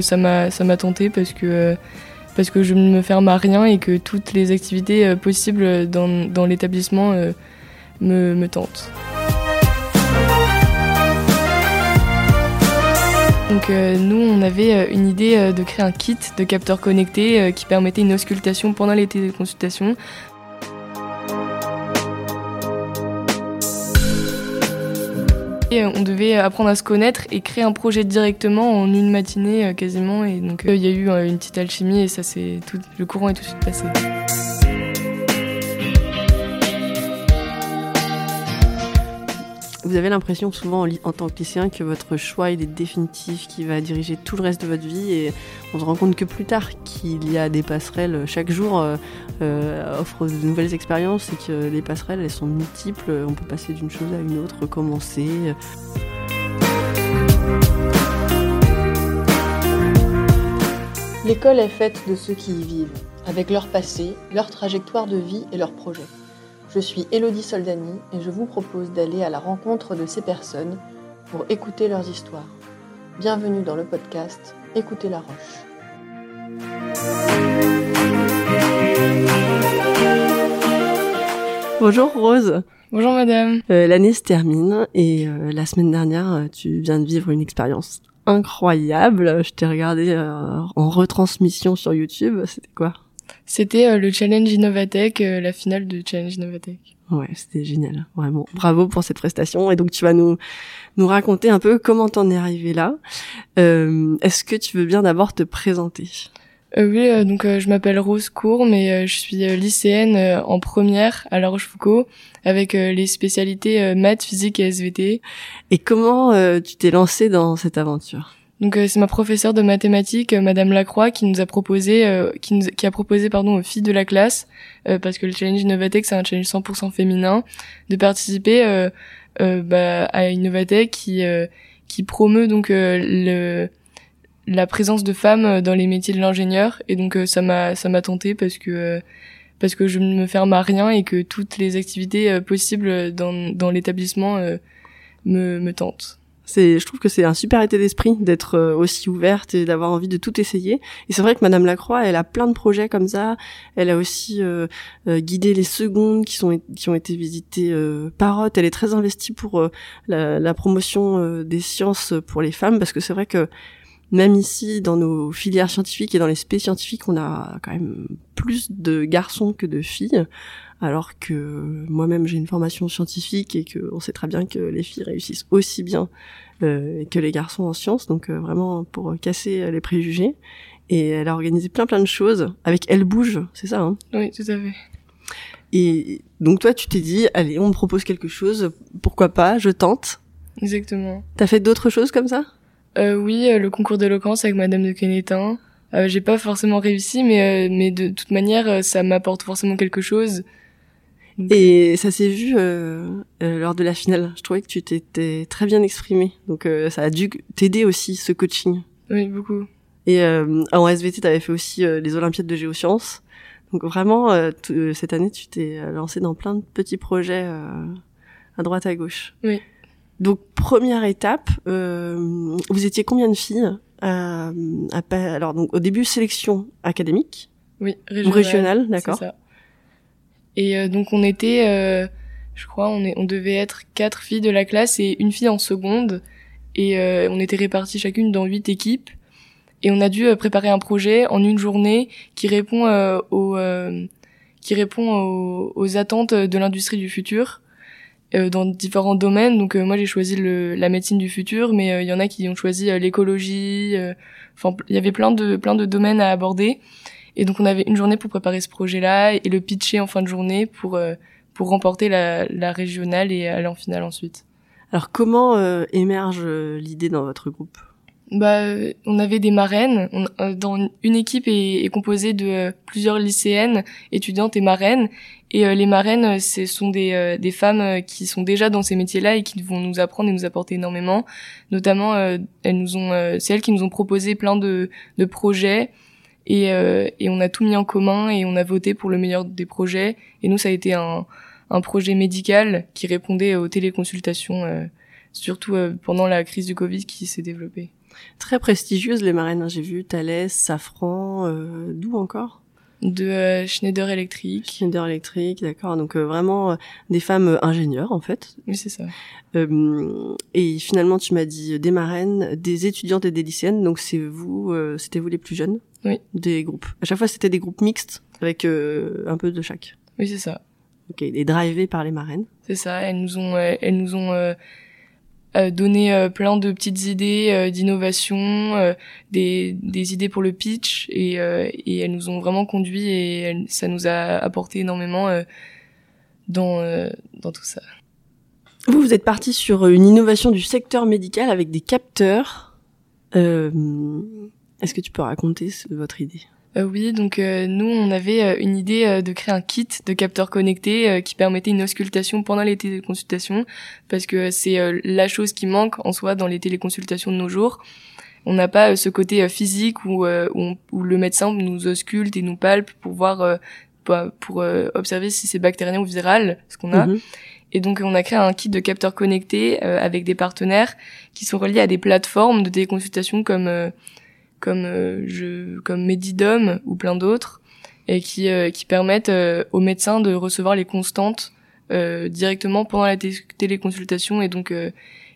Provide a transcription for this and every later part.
ça m'a ça m'a tenté parce que parce que je ne me ferme à rien et que toutes les activités possibles dans, dans l'établissement me, me tentent. Donc nous, on avait une idée de créer un kit de capteurs connectés qui permettait une auscultation pendant les téléconsultations on devait apprendre à se connaître et créer un projet directement en une matinée euh, quasiment. Et donc euh, il y a eu euh, une petite alchimie et ça c'est tout, le courant est tout de suite passé. Vous avez l'impression souvent en tant que lycéen que votre choix est définitif, qui va diriger tout le reste de votre vie et on se rend compte que plus tard qu'il y a des passerelles chaque jour euh, euh offre de nouvelles expériences et que les passerelles elles sont multiples, on peut passer d'une chose à une autre, recommencer. L'école est faite de ceux qui y vivent, avec leur passé, leur trajectoire de vie et leurs projets. Je suis Elodie Soldani et je vous propose d'aller à la rencontre de ces personnes pour écouter leurs histoires. Bienvenue dans le podcast Écoutez la Roche. Bonjour Rose. Bonjour madame. Euh, l'année se termine et euh, la semaine dernière, euh, tu viens de vivre une expérience incroyable. Je t'ai regardé en retransmission sur YouTube. C'était quoi? C'était euh, le challenge Innovatech, euh, la finale de challenge Innovatech. Ouais, c'était génial, vraiment. Bravo pour cette prestation. Et donc tu vas nous nous raconter un peu comment t'en es arrivé là. Euh, Est-ce que tu veux bien d'abord te présenter? Euh, Oui, donc je m'appelle Rose Cour, mais je suis lycéenne en première à La Rochefoucauld avec les spécialités maths, physique et SVT. Et comment tu t'es lancée dans cette aventure? Donc euh, c'est ma professeure de mathématiques, euh, Madame Lacroix, qui nous a proposé, euh, qui, nous, a proposé pardon aux filles de la classe, parce que le challenge Innovatech c'est un challenge 100% féminin, de participer bah, à Innovatech qui qui promeut donc la présence de femmes dans les métiers de l'ingénieur. Et donc ça m'a ça m'a tenté parce que parce que je ne me ferme à rien et que toutes les activités possibles dans dans l'établissement me me tentent je trouve que c'est un super état d'esprit d'être euh, aussi ouverte et d'avoir envie de tout essayer. Et c'est vrai que Madame Lacroix, elle a plein de projets comme ça. Elle a aussi euh, euh, guidé les secondes qui ont été visitées par Elle est très investie pour la, la, promotion des sciences pour les femmes parce que c'est vrai que même ici, dans nos filières scientifiques et dans les spé scientifiques, on a quand même plus de garçons que de filles alors que moi-même j'ai une formation scientifique et que on sait très bien que les filles réussissent aussi bien euh, que les garçons en sciences, donc euh, vraiment pour casser les préjugés. Et elle a organisé plein plein de choses avec Elle bouge, c'est ça hein? Oui, tout à fait. Et donc toi, tu t'es dit, allez, on me propose quelque chose, pourquoi pas, je tente. Exactement. T'as fait d'autres choses comme ça? Euh, Oui, euh, le concours d'éloquence avec Madame de Quenetin. Euh, j'ai pas forcément réussi, mais mais de toute manière, ça m'apporte forcément quelque chose. Et ça s'est vu euh, euh, lors de la finale. Je trouvais que tu t'étais très bien exprimé. Donc euh, ça a dû t'aider aussi ce coaching. Oui, beaucoup. Et en SVT, tu avais fait aussi les Olympiades de géosciences. Donc vraiment, cette année, tu t'es lancé dans plein de petits projets à droite à gauche. Oui. Donc première étape, vous étiez combien de filles Alors donc au début sélection académique. Oui, régionale. Régionale, d'accord. Et euh, donc on était, euh, je crois, on, est, on devait être quatre filles de la classe et une fille en seconde. Et euh, on était réparties chacune dans huit équipes. Et on a dû préparer un projet en une journée qui répond aux qui répond aux, aux attentes de l'industrie du futur dans différents domaines. Donc moi j'ai choisi le, la médecine du futur, mais il y en a qui ont choisi l'écologie. Enfin, il y avait plein de plein de domaines à aborder. Et donc on avait une journée pour préparer ce projet-là et le pitcher en fin de journée pour euh, pour remporter la, la régionale et aller en finale ensuite. Alors comment euh, émerge euh, l'idée dans votre groupe? Bah, on avait des marraines. dans une équipe est, est composée de plusieurs lycéennes, étudiantes et marraines. Et les marraines, ce sont des, des femmes qui sont déjà dans ces métiers-là et qui vont nous apprendre et nous apporter énormément. Notamment, elles nous ont, c'est elles qui nous ont proposé plein de, de projets et, euh, et on a tout mis en commun et on a voté pour le meilleur des projets. Et nous, ça a été un, un projet médical qui répondait aux téléconsultations, euh, surtout euh, pendant la crise du Covid qui s'est développée. Très prestigieuses les marraines, hein. j'ai vu Thales, Safran, euh, d'où encore? De euh, Schneider Electric. Schneider Electric, d'accord. Donc euh, vraiment des femmes ingénieures en fait. Oui, c'est ça. et finalement, tu m'as dit des marraines, des étudiantes et des lycéennes. Donc c'est vous, c'était vous les plus jeunes Oui. Des groupes. À chaque fois, c'était des groupes mixtes avec un peu de chaque. Oui, c'est ça. Ok. Et drivés par les marraines. C'est ça. Elles nous ont, elles nous ont euh, donner euh, plein de petites idées euh, d'innovation, des, des idées pour le pitch et, et elles nous ont vraiment conduit et ça nous a apporté énormément dans, dans tout ça. Vous, vous êtes parti sur une innovation du secteur médical avec des capteurs. Est-ce que tu peux raconter votre idée? Euh, oui, donc euh, nous, on avait euh, une idée de créer un kit de capteurs connectés qui permettait une auscultation pendant les téléconsultations, parce que c'est la chose qui manque en soi dans les téléconsultations de nos jours. On n'a pas ce côté physique où, où, le médecin nous ausculte et nous palpe pour voir, pour observer si c'est bactérien ou viral, ce qu'on a. Mhm. Et donc on a créé un kit de capteurs connectés avec des partenaires qui sont reliés à des plateformes de téléconsultation comme comme euh, je comme Medidom ou plein d'autres et qui euh, qui permettent euh, aux médecins de recevoir les constantes directement pendant la téléconsultation et donc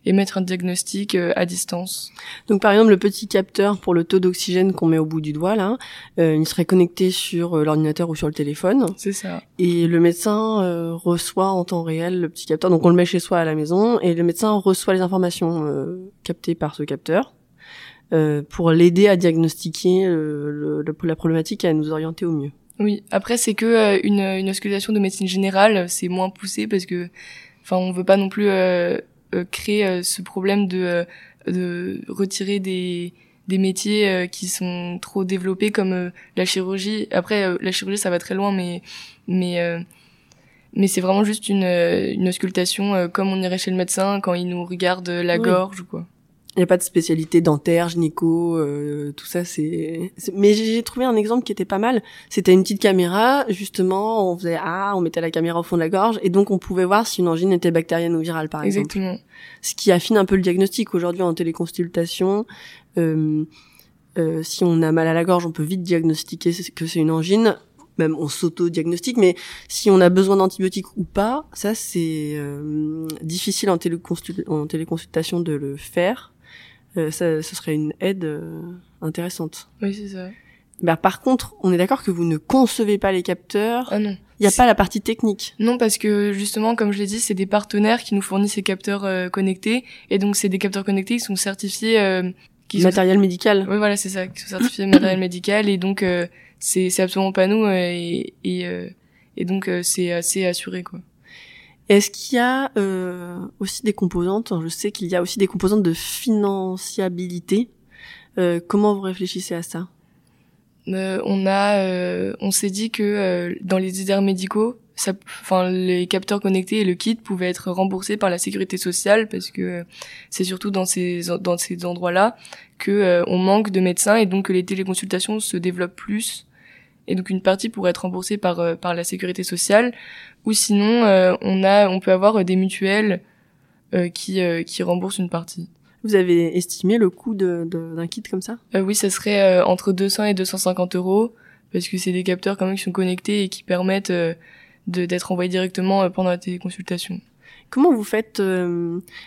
émettre un diagnostic à distance. Donc par exemple le petit capteur pour le taux d'oxygène qu'on met au bout du doigt là, il serait connecté sur l'ordinateur ou sur le téléphone. C'est ça. Et le médecin reçoit en temps réel le petit capteur. Donc on le met chez soi à la maison et le médecin reçoit les informations captées par ce capteur. Euh, pour l'aider à diagnostiquer euh, le, la problématique et à nous orienter au mieux. Oui, après c'est que euh, une, une auscultation de médecine générale, c'est moins poussé parce que, enfin, on veut pas non plus créer ce problème de de retirer des des métiers qui sont trop développés comme la chirurgie. Après, la chirurgie, ça va très loin, mais mais mais c'est vraiment juste une, une auscultation comme on irait chez le médecin quand il nous regarde la gorge ou quoi. Il n'y a pas de spécialité dentaire, gynéco, euh, tout ça. C'est. Mais j'ai trouvé un exemple qui était pas mal. C'était une petite caméra, justement. On faisait ah, on mettait la caméra au fond de la gorge, et donc on pouvait voir si une angine était bactérienne ou virale, par exemple. Exactement. Ce qui affine un peu le diagnostic aujourd'hui en téléconsultation. Euh, euh, si on a mal à la gorge, on peut vite diagnostiquer que c'est une angine. Même on s'auto-diagnostique, mais si on a besoin d'antibiotiques ou pas, ça c'est euh, difficile en, en téléconsultation de le faire ça, ce serait une aide euh, intéressante. Oui, c'est ça. Bah, par contre, on est d'accord que vous ne concevez pas les capteurs. Ah non. Il n'y a pas la partie technique. Non, parce que justement, comme je l'ai dit, c'est des partenaires qui nous fournissent ces capteurs euh, connectés, et donc c'est des capteurs connectés qui sont certifiés. Euh, qui matériel médical. Oui, voilà, c'est ça, qui sont certifiés matériel médical, et donc c'est c'est absolument pas nous, et et, et donc c'est assez assuré quoi. Est-ce qu'il y a euh, aussi des composantes Je sais qu'il y a aussi des composantes de financiabilité. Euh, comment vous réfléchissez à ça? Euh, On a, euh, on s'est dit que euh, dans les déserts médicaux, enfin les capteurs connectés et le kit pouvaient être remboursés par la sécurité sociale parce que c'est surtout dans ces dans ces endroits-là que on manque de médecins et donc que les téléconsultations se développent plus et donc une partie pourrait être remboursée par euh, par la sécurité sociale ou sinon euh, on a on peut avoir euh, des mutuelles qui qui remboursent une partie. Vous avez estimé le coût de d'un kit comme ça? Oui, ça serait entre 200 et 250 euros parce que c'est des capteurs quand même qui sont connectés et qui permettent de d'être envoyés directement pendant la téléconsultation. Comment vous faites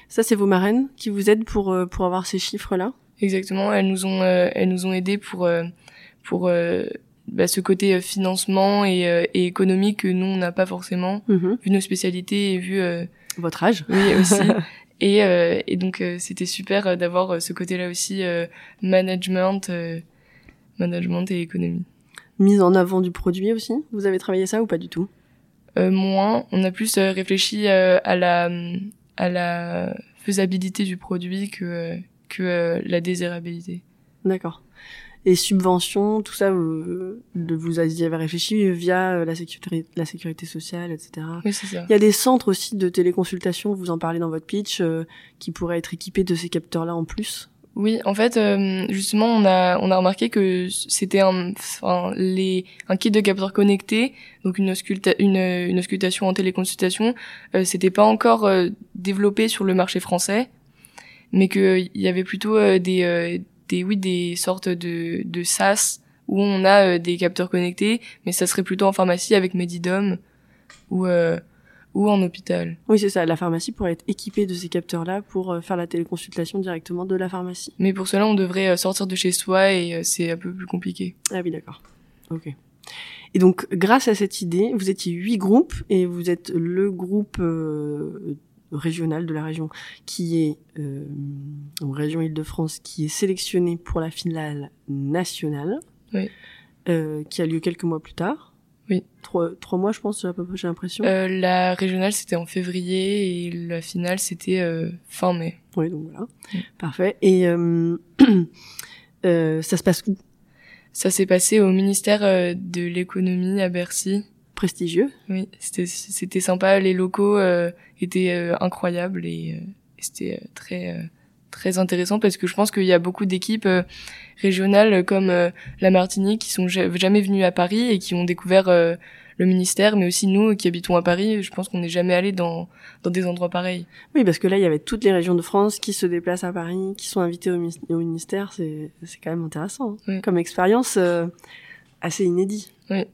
Ça, c'est vos marraines qui vous aident pour pour avoir ces chiffres-là? Exactement. Elles nous ont elles nous ont aidés pour pour bah, ce côté euh, financement et, euh, et, économique que nous on n'a pas forcément mhm. vu nos spécialités et vu euh, votre âge. Oui aussi. Et, et donc c'était super d'avoir ce côté-là aussi management management et économie. Mise en avant du produit aussi vous avez travaillé ça ou pas du tout? Moins. On a plus réfléchi à la à la faisabilité du produit que que la désirabilité. D'accord et subventions, tout ça, vous, vous avez réfléchi via euh, la sécurité, la sécurité sociale, etc. Oui, c'est ça. Il y a des centres aussi de téléconsultation, vous en parlez dans votre pitch, euh, qui pourraient être équipés de ces capteurs-là en plus. Oui, en fait, euh, justement, on a on a remarqué que c'était un enfin, les un kit de capteurs connectés, donc une ausculta, une, une auscultation en téléconsultation, c'était pas encore développé sur le marché français. mais que il y avait plutôt des des oui des sortes de de sas où on a des capteurs connectés, mais ça serait plutôt en pharmacie avec Medidom ou ou en hôpital. Oui, c'est ça. La pharmacie pourrait être équipée de ces capteurs-là pour euh, faire la téléconsultation directement de la pharmacie. Mais pour cela, on devrait euh, sortir de chez soi et euh, c'est un peu plus compliqué. Ah oui, d'accord. Ok. Et donc, grâce à cette idée, vous étiez huit groupes et vous êtes le groupe régional de la région qui est euh, région Île-de-France qui est sélectionné pour la finale nationale, oui. qui a lieu quelques mois plus tard. Oui. Trois, trois mois, je pense, à peu près, j'ai l'impression. Euh, la régionale, c'était en février et la finale, c'était euh, fin mai. Oui, donc voilà. Parfait. Et euh, euh, ça se passe où? Ça s'est passé au ministère euh, de l'économie à Bercy. Prestigieux. Oui, c'était sympa. Les locaux euh, étaient incroyables et, et c'était très très intéressant parce que je pense qu'il y a beaucoup d'équipes euh, régionales comme euh, la Martinique qui sont jamais venues à Paris et qui ont découvert euh, le ministère, mais aussi nous qui habitons à Paris, je pense qu'on n'est jamais allé dans, dans des endroits pareils. Oui, parce que là, il y avait toutes les régions de France qui se déplacent à Paris, qui sont invitées au, ministère. C'est, c'est quand même intéressant hein. comme expérience assez inédit. Oui.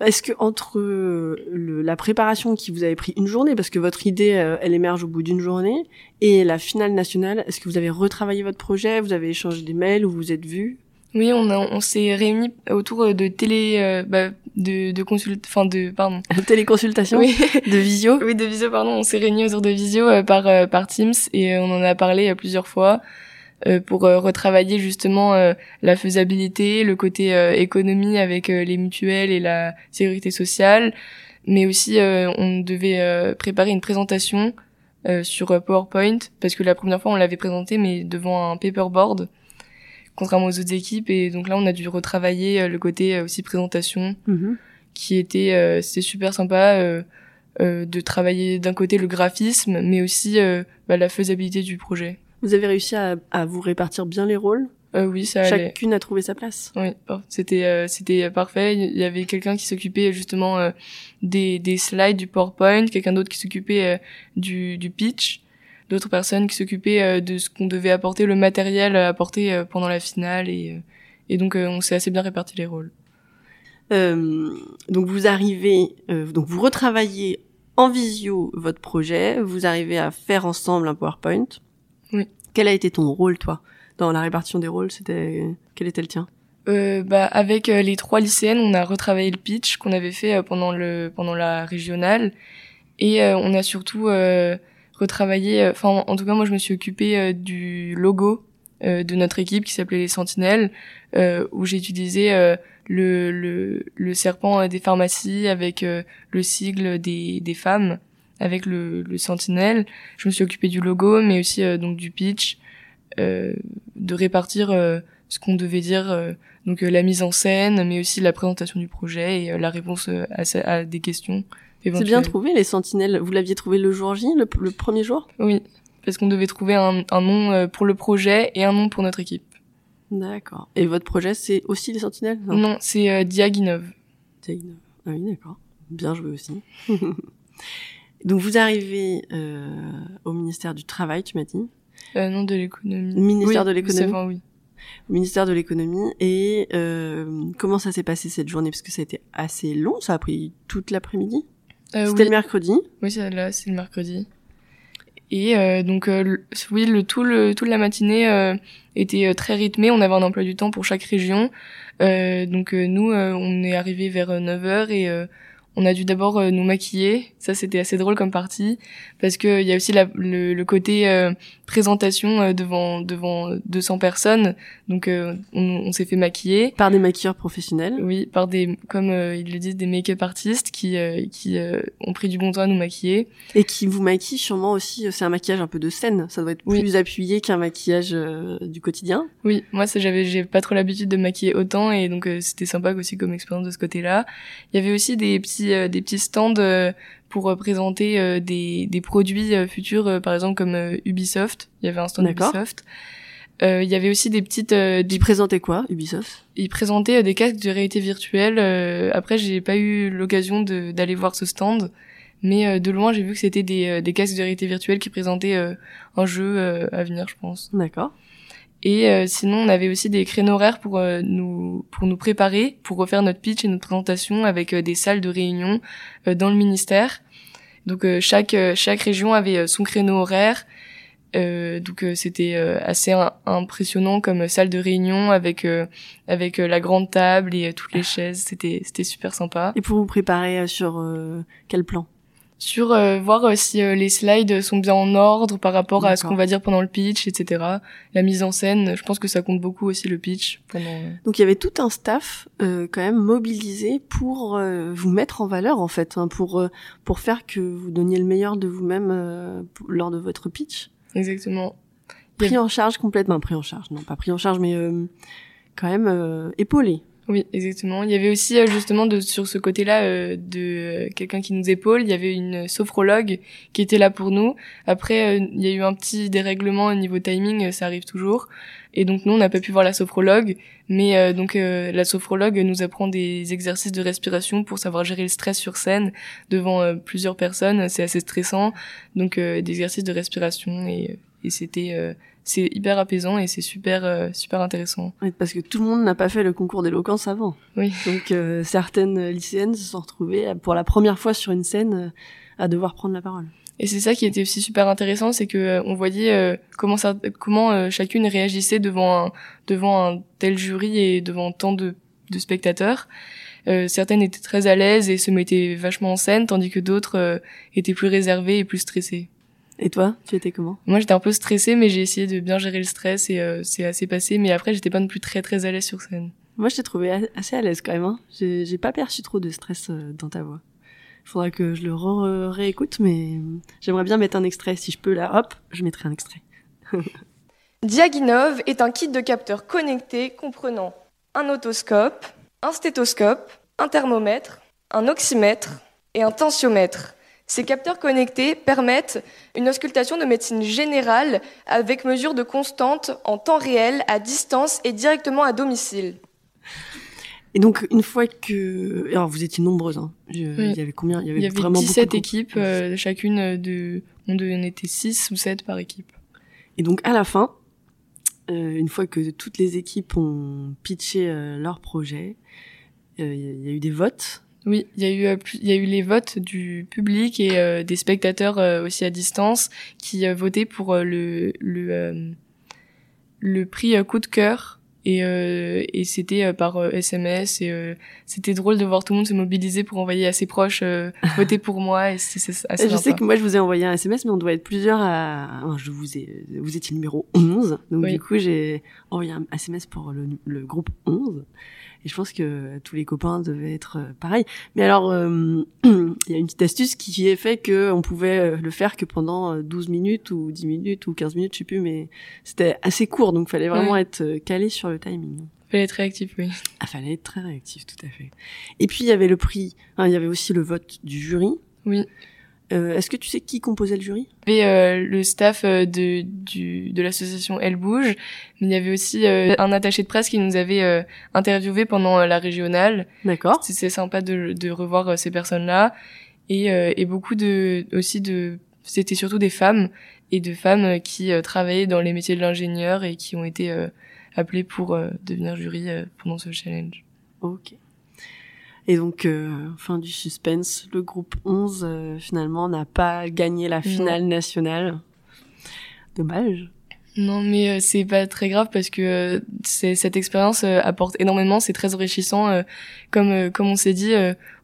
Est-ce que entre euh, le, la préparation qui vous avait pris une journée, parce que votre idée, euh, elle émerge au bout d'une journée, et la finale nationale, est-ce que vous avez retravaillé votre projet, vous avez échangé des mails ou vous êtes vus? Oui, on, a, on s'est réunis autour de télé, euh, bah, de, de consult, enfin de, pardon, téléconsultation, oui. de visio. oui, de visio, pardon. On s'est réunis autour de visio par par Teams et on en a parlé plusieurs fois. Euh, pour euh, retravailler justement euh, la faisabilité, le côté économie avec les mutuelles et la sécurité sociale, mais aussi on devait préparer une présentation sur PowerPoint parce que la première fois on l'avait présenté mais devant un paperboard contrairement aux autres équipes. Et donc là on a dû retravailler le côté aussi présentation mm-hmm. qui était c'était super sympa de travailler d'un côté le graphisme mais aussi bah, la faisabilité du projet vous avez réussi à, à vous répartir bien les rôles? Euh, Oui, ça Chacune a trouvé sa place. Oui, c'était euh, c'était parfait. Il y avait quelqu'un qui s'occupait justement euh, des, des slides du PowerPoint, quelqu'un d'autre qui s'occupait euh, du, du pitch, d'autres personnes qui s'occupaient de ce qu'on devait apporter, le matériel à apporter pendant la finale et et donc on s'est assez bien réparti les rôles. donc vous arrivez, donc vous retravaillez en visio votre projet, vous arrivez à faire ensemble un PowerPoint. Oui. Quel a été ton rôle, toi, dans la répartition des rôles? C'était quel était le tien? Euh, bah, avec euh, les trois lycéennes, on a retravaillé le pitch qu'on avait fait euh, pendant le pendant la régionale, et euh, on a surtout retravaillé. Enfin, en tout cas, moi, je me suis occupée du logo de notre équipe qui s'appelait les Sentinelles, où j'ai utilisé le, le, le serpent des pharmacies avec le sigle des des femmes avec le, le Sentinelle. Je me suis occupée du logo, mais aussi euh, donc du pitch, euh, de répartir euh, ce qu'on devait dire, donc la mise en scène, mais aussi la présentation du projet et la réponse à, à, des questions. C'est bien trouvé les Sentinelles. Vous l'aviez trouvé le jour J, le, premier jour? Oui, parce qu'on devait trouver un, un nom pour le projet et un nom pour notre équipe. D'accord. Et votre projet, c'est aussi les Sentinelles Non, non c'est euh, Diaginov. Diaginov. Ah oui, d'accord. Bien joué aussi. Donc vous arrivez euh, au ministère du Travail, tu m'as dit euh, Non, de l'économie. Ministère de l'économie. oui. Au ministère de l'économie. Et euh, comment ça s'est passé cette journée? Parce que ça a été assez long, ça a pris toute l'après-midi. Euh, C'était oui. le mercredi. Oui, c'est là, c'est le mercredi. Et euh, donc euh, oui, le tout le toute la matinée euh, était très rythmé. On avait un emploi du temps pour chaque région. Euh, donc nous, on est arrivé vers 9h et on a dû d'abord euh, nous maquiller. Ça, c'était assez drôle comme partie parce que il y a aussi la, le, le, côté euh, présentation euh, devant devant 200 personnes. Donc, on, on s'est fait maquiller par des maquilleurs professionnels. Oui, par des comme ils le disent des make-up artistes qui qui ont pris du bon temps à nous maquiller et qui vous maquillent sûrement aussi. C'est un maquillage un peu de scène. Ça doit être oui. plus appuyé qu'un maquillage du quotidien. Oui, moi, j'avais j'ai pas trop l'habitude de maquiller autant et donc c'était sympa aussi comme expérience de ce côté-là. Il y avait aussi des petits euh, des petits stands euh, pour euh, présenter des, des produits futurs, par exemple comme Ubisoft. Il y avait un stand Ubisoft. Il y avait aussi des petites. des... Ils présentaient quoi, Ubisoft? Ils présentaient des casques de réalité virtuelle. après, j'ai pas eu l'occasion d'aller voir ce stand, Mais de loin, j'ai vu que c'était des, des casques de réalité virtuelle qui présentaient un jeu à venir, je pense. D'accord. Et euh, sinon, on avait aussi des créneaux horaires pour euh, nous pour nous préparer, pour refaire notre pitch et notre présentation avec euh, des salles de réunion dans le ministère. Donc chaque chaque région avait son créneau horaire. donc c'était assez impressionnant comme salle de réunion avec avec la grande table et toutes les chaises. C'était c'était super sympa. Et pour vous préparer sur quel plan? Sur euh, voir euh, si euh, les slides sont bien en ordre par rapport à ce qu'on va dire pendant le pitch, etc. La mise en scène, je pense que ça compte beaucoup aussi le pitch. Pendant... Donc il y avait tout un staff quand même mobilisé pour vous mettre en valeur en fait, hein, pour pour faire que vous donniez le meilleur de vous-même lors de votre pitch. Exactement. Pris en charge complètement, pris en charge, non pas pris en charge, mais quand même épaulé. Oui, exactement. Il y avait aussi euh, justement de, sur ce côté-là euh, de euh, quelqu'un qui nous épaule. Il y avait une sophrologue qui était là pour nous. Après, il y a eu un petit dérèglement au niveau timing, ça arrive toujours. Et donc nous, on n'a pas pu voir la sophrologue, mais donc la sophrologue nous apprend des exercices de respiration pour savoir gérer le stress sur scène devant plusieurs personnes. C'est assez stressant, donc des exercices de respiration et, et c'était c'est hyper apaisant et c'est super euh, super intéressant. Oui, parce que tout le monde n'a pas fait le concours d'éloquence avant. Oui. Donc euh, certaines lycéennes se sont retrouvées pour la première fois sur une scène euh, à devoir prendre la parole. Et c'est ça qui était aussi super intéressant, c'est que on voyait comment ça, comment chacune réagissait devant un devant un tel jury et devant tant de de spectateurs. certaines étaient très à l'aise et se mettaient vachement en scène, tandis que d'autres étaient plus réservées et plus stressées. Et toi, tu étais comment? Moi, j'étais un peu stressée, mais j'ai essayé de bien gérer le stress et euh, c'est assez passé. Mais après, j'étais pas non plus très très à l'aise sur scène. Moi, je t'ai trouvé assez à l'aise quand même. Hein. J'ai pas perçu trop de stress euh, dans ta voix. Il faudra que je le réécoute, mais j'aimerais bien mettre un extrait. Si je peux, là, hop, je mettrai un extrait. Diaginov est un kit de capteurs connectés comprenant un otoscope, un stéthoscope, un thermomètre, un oxymètre et un tensiomètre. Ces capteurs connectés permettent une auscultation de médecine générale avec mesure de constante en temps réel, à distance et directement à domicile. Et donc une fois que, alors vous étiez nombreuses, hein. il y avait combien? Il y avait, il y avait vraiment 17 équipes, euh, chacune de, on était 6 ou 7 par équipe. Et donc à la fin, euh, une fois que toutes les équipes ont pitché euh, leur projet, il y a eu des votes oui, il y a eu euh, il y a eu les votes du public et euh, des spectateurs euh, aussi à distance qui votaient pour le le le prix coup de cœur. Et et c'était par SMS et c'était drôle de voir tout le monde se mobiliser pour envoyer à ses proches voter pour moi et c'est assez Je sais que moi je vous ai envoyé un SMS mais on doit être plusieurs à je vous ai vous étiez numéro 11 donc du coup j'ai envoyé un SMS pour le, le groupe 11 et je pense que tous les copains devaient être euh, pareils. Mais alors, euh, il y a une petite astuce qui est fait que on pouvait euh, le faire que pendant 12 minutes ou 10 minutes ou 15 minutes, je sais plus, mais c'était assez court, donc fallait vraiment être calé sur le timing. Fallait être réactif, oui. Ah, fallait être très réactif, tout à fait. Et puis il y avait le prix, hein, il y avait aussi le vote du jury. Oui. Euh, Est-ce que tu sais qui composait le jury? Il y avait euh, le staff euh, de, du, de l'association Elle Bouge, mais il y avait aussi euh, un attaché de presse qui nous avait euh, interviewé pendant la régionale. D'accord. C'est sympa de, de revoir ces personnes-là et, et beaucoup de aussi de c'était surtout des femmes et de femmes qui travaillaient dans les métiers de l'ingénieur et qui ont été appelées pour devenir jury pendant ce challenge. Ok. Et donc, euh, fin du suspense, le groupe 11, euh, finalement, n'a pas gagné la finale nationale. Dommage. Non, mais euh, c'est pas très grave parce que c'est cette expérience apporte énormément, c'est très enrichissant. comme comme on s'est dit,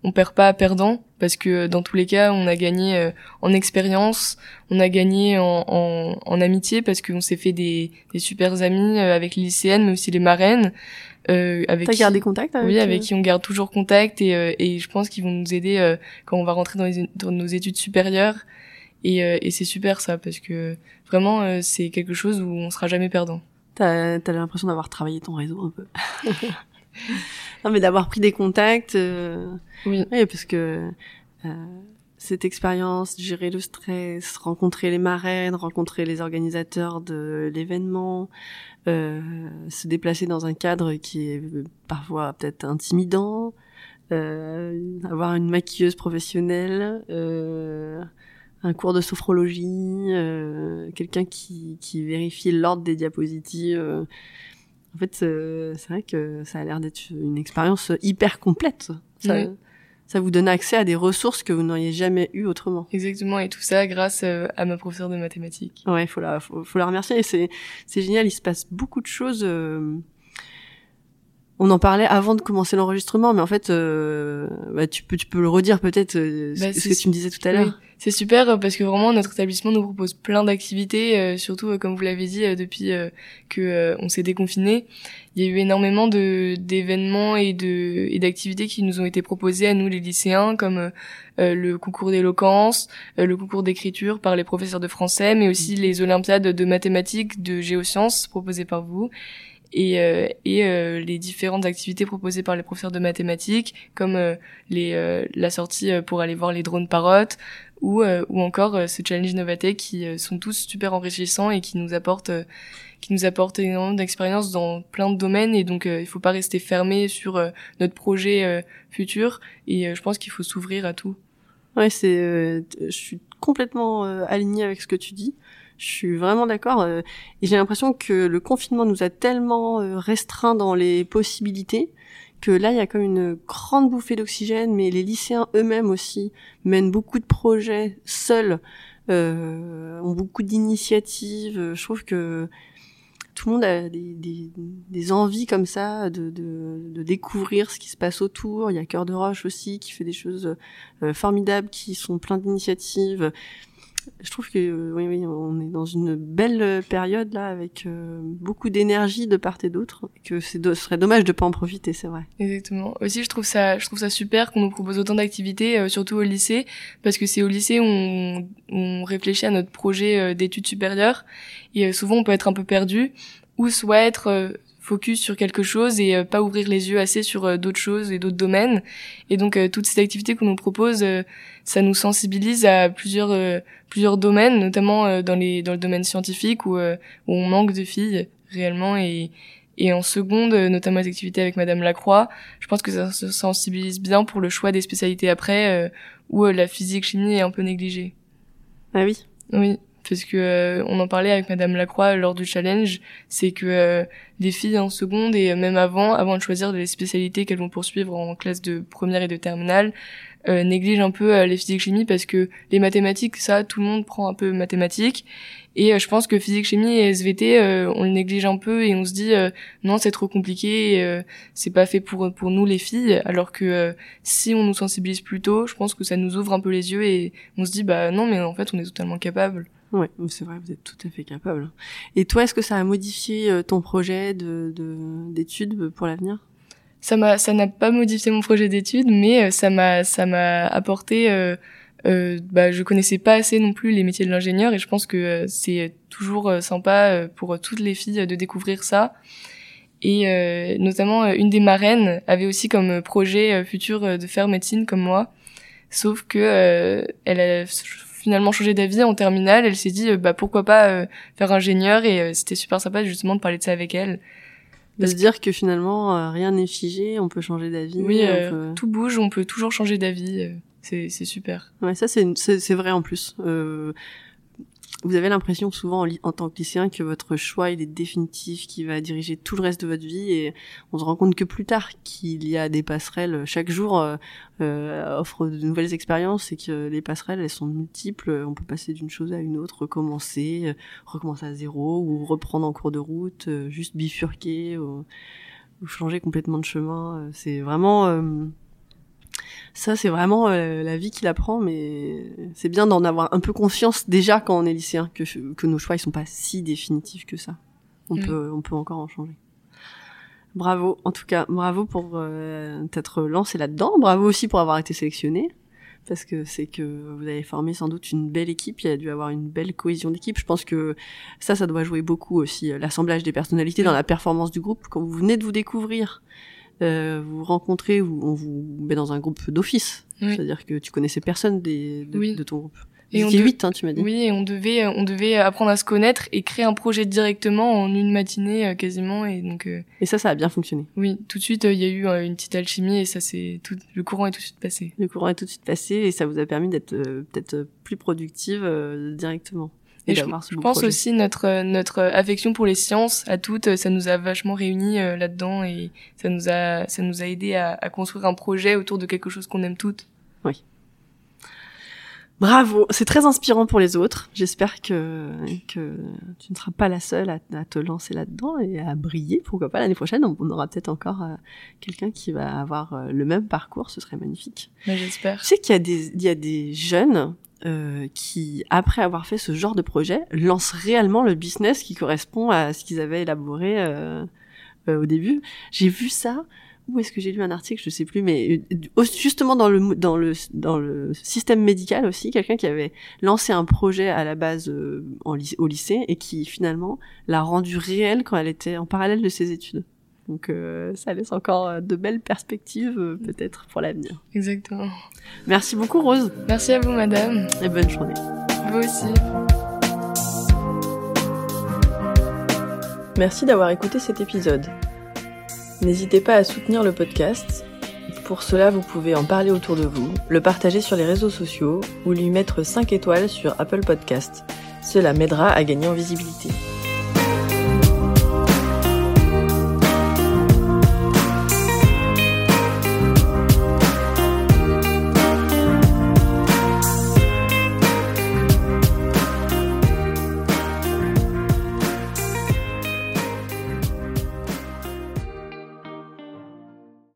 on perd pas perdant parce que dans tous les cas, on a gagné en expérience, on a gagné en, en, en amitié parce qu'on s'est fait des, des super amis avec les lycéennes, mais aussi les marraines. Euh, avec T'as gardé contact avec Oui, avec qui on garde toujours contact et, euh, et je pense qu'ils vont nous aider euh, quand on va rentrer dans, les, dans nos études supérieures. Et, euh, et c'est super ça parce que vraiment c'est quelque chose où on sera jamais perdant. T'as as, l'impression d'avoir travaillé ton réseau un peu. non mais d'avoir pris des contacts. oui. Oui, parce que cette expérience, gérer le stress, rencontrer les marraines, rencontrer les organisateurs de l'événement, euh, se déplacer dans un cadre qui est parfois peut-être intimidant, avoir une maquilleuse professionnelle, un cours de sophrologie, quelqu'un qui, qui vérifie l'ordre des diapositives. En fait, c'est vrai que ça a l'air d'être une expérience hyper complète. Ça, ça vous donne accès à des ressources que vous n'auriez jamais eues autrement. Exactement, et tout ça grâce euh, à ma professeure de mathématiques. Ouais, faut la, faut, la remercier. Et c'est, c'est génial. Il se passe beaucoup de choses. Euh, on en parlait avant de commencer l'enregistrement, mais en fait, euh, bah, tu peux, tu peux le redire peut-être bah, ce que tu me disais tout à l'heure. C'est super euh, parce que vraiment notre établissement nous propose plein d'activités, euh, surtout euh, comme vous l'avez dit depuis que on s'est déconfiné. Il y a eu énormément de d'événements et de et d'activités qui nous ont été proposés à nous les lycéens, comme le concours d'éloquence, le concours d'écriture par les professeurs de français, mais aussi les olympiades de mathématiques, de géosciences proposées par vous et, et les différentes activités proposées par les professeurs de mathématiques, comme les, la sortie pour aller voir les drones parottes, ou, euh, ou encore euh, ce challenge Novatech qui euh, sont tous super enrichissants et qui nous apportent qui nous apportent énormément d'expérience dans plein de domaines et donc il faut pas rester fermé sur notre projet futur et je pense qu'il faut s'ouvrir à tout. Ouais, c'est je suis complètement aligné avec ce que tu dis. Je suis vraiment d'accord et j'ai l'impression que le confinement nous a tellement restreint dans les possibilités que là, il y a comme une grande bouffée d'oxygène, mais les lycéens eux-mêmes aussi mènent beaucoup de projets seuls, euh, ont beaucoup d'initiatives. Je trouve que tout le monde a des, des, des envies comme ça de, de, de, découvrir ce qui se passe autour. Il y a Cœur de Roche aussi qui fait des choses euh, formidables, qui sont plein d'initiatives je trouve que euh, oui, oui, on est dans une belle période là avec euh, beaucoup d'énergie de part et d'autre. Que c'est ce serait dommage de pas en profiter, c'est vrai. Exactement. Aussi, je trouve ça, je trouve ça super qu'on nous propose autant d'activités, euh, surtout au lycée, parce que c'est au lycée où on, on réfléchit à notre projet d'études supérieures et souvent on peut être un peu perdu ou soit être focus sur quelque chose et pas ouvrir les yeux assez sur d'autres choses et d'autres domaines. Et donc toutes ces activités qu'on nous propose, ça nous sensibilise à plusieurs plusieurs domaines, notamment euh, dans les dans le domaine scientifique où, euh, où on manque de filles réellement et et en seconde, euh, notamment les activités avec Madame Lacroix, je pense que ça se sensibilise bien pour le choix des spécialités après, où la physique-chimie est un peu négligée. Ah oui Oui, parce que on en parlait avec Madame Lacroix lors du challenge, c'est que les filles en seconde et même avant, avant de choisir les spécialités qu'elles vont poursuivre en classe de première et de terminale, euh, néglige un peu euh, les physiques chimie parce que les mathématiques ça tout le monde prend un peu mathématiques. Et euh, je pense que physique chimie et SVT on le néglige un peu et on se dit non c'est trop compliqué c'est pas fait pour pour nous les filles. Alors que si on nous sensibilise plus tôt je pense que ça nous ouvre un peu les yeux et on se dit bah non mais en fait on est totalement capable Ouais, c'est vrai, vous êtes tout à fait capable. Et toi, est-ce que ça a modifié ton projet de d'études pour l'avenir? Ça m'a ça n'a pas modifié mon projet d'études mais euh, ça m'a ça m'a apporté euh, euh, bah je connaissais pas assez non plus les métiers de l'ingénieur et je pense que euh, c'est toujours sympa pour toutes les filles de découvrir ça. Et notamment une des marraines avait aussi comme projet futur de faire médecine comme moi. Sauf que elle a finalement changé d'avis en terminale elle s'est dit bah pourquoi pas faire ingénieur et c'était super sympa justement de parler de ça avec elle de se dire que finalement euh, rien n'est figé, on peut changer d'avis. Oui, euh, tout bouge, on peut toujours changer d'avis. Euh, c'est c'est super. Ouais, ça c'est c'est vrai en plus. Euh, vous avez l'impression souvent en, tant que lycéen que votre choix il est définitif, qui va diriger tout le reste de votre vie et on se rend compte que plus tard qu'il y a des passerelles chaque jour euh, euh offre de nouvelles expériences et que les passerelles elles sont multiples, on peut passer d'une chose à une autre, recommencer, euh, recommencer à zéro ou reprendre en cours de route, euh, juste bifurquer ou, ou, changer complètement de chemin, c'est vraiment ça c'est vraiment euh, la vie qui l'apprend mais c'est bien d'en avoir un peu conscience déjà quand on est lycéen que que nos choix ils sont pas si définitifs que ça. On peut on peut encore en changer. Bravo. En tout cas bravo pour euh, t'être lancé là-dedans. Bravo aussi pour avoir été sélectionné. Parce que c'est que vous avez formé sans doute une belle équipe, il y a dû avoir une belle cohésion d'équipe. Je pense que ça, ça doit jouer beaucoup aussi, euh, l'assemblage des personnalités dans la performance du groupe. Quand vous venez de vous découvrir, euh, vous rencontrez ou on vous met dans un groupe d'office. C'est-à-dire que tu connaissais personne des, de, de, ton groupe. Et on on de- 8, hein, tu m'as dit. Oui, et on devait, on devait apprendre à se connaître et créer un projet directement en une matinée euh, quasiment. Et donc, euh, Et ça, ça a bien fonctionné. oui, tout de suite, euh, il y a eu euh, une petite alchimie et ça, c'est tout, le courant est tout de suite passé. Le courant est tout de suite passé et ça vous a permis d'être euh, peut-être euh, plus productive euh, directement. Et je, pense projet. aussi notre notre affection pour les sciences à toutes, ça nous a vachement réunis euh, là-dedans et ça nous a ça nous a aidé à, à construire un projet autour de quelque chose qu'on aime toutes. Bravo, c'est très inspirant pour les autres. J'espère que, que tu ne seras pas la seule à, à te lancer là-dedans et à briller. Pourquoi pas l'année prochaine, on, on aura peut-être encore euh, quelqu'un qui va avoir euh, le même parcours, ce serait magnifique. Bah, J'espère. Tu sais qu'il y a des, il y a des jeunes euh, qui, après avoir fait ce genre de projet, lancent réellement le business qui correspond à ce qu'ils avaient élaboré euh, euh, au début. J'ai vu ça. Où est-ce que j'ai lu un article Je sais plus, mais euh, justement dans le dans le dans le système médical aussi, quelqu'un qui avait lancé un projet à la base euh, en au lycée et qui finalement l'a rendu réel quand elle était en parallèle de ses études. Donc euh, ça laisse encore euh, de belles perspectives euh, peut-être pour l'avenir. Exactement. Merci beaucoup Rose Merci à vous, madame. et bonne journée. Vous aussi. Merci d'avoir écouté cet épisode. N'hésitez pas à soutenir le podcast. Pour cela, vous pouvez en parler autour de vous, le partager sur les réseaux sociaux ou lui mettre 5 étoiles sur Apple Podcast. Cela m'aidera à gagner en visibilité.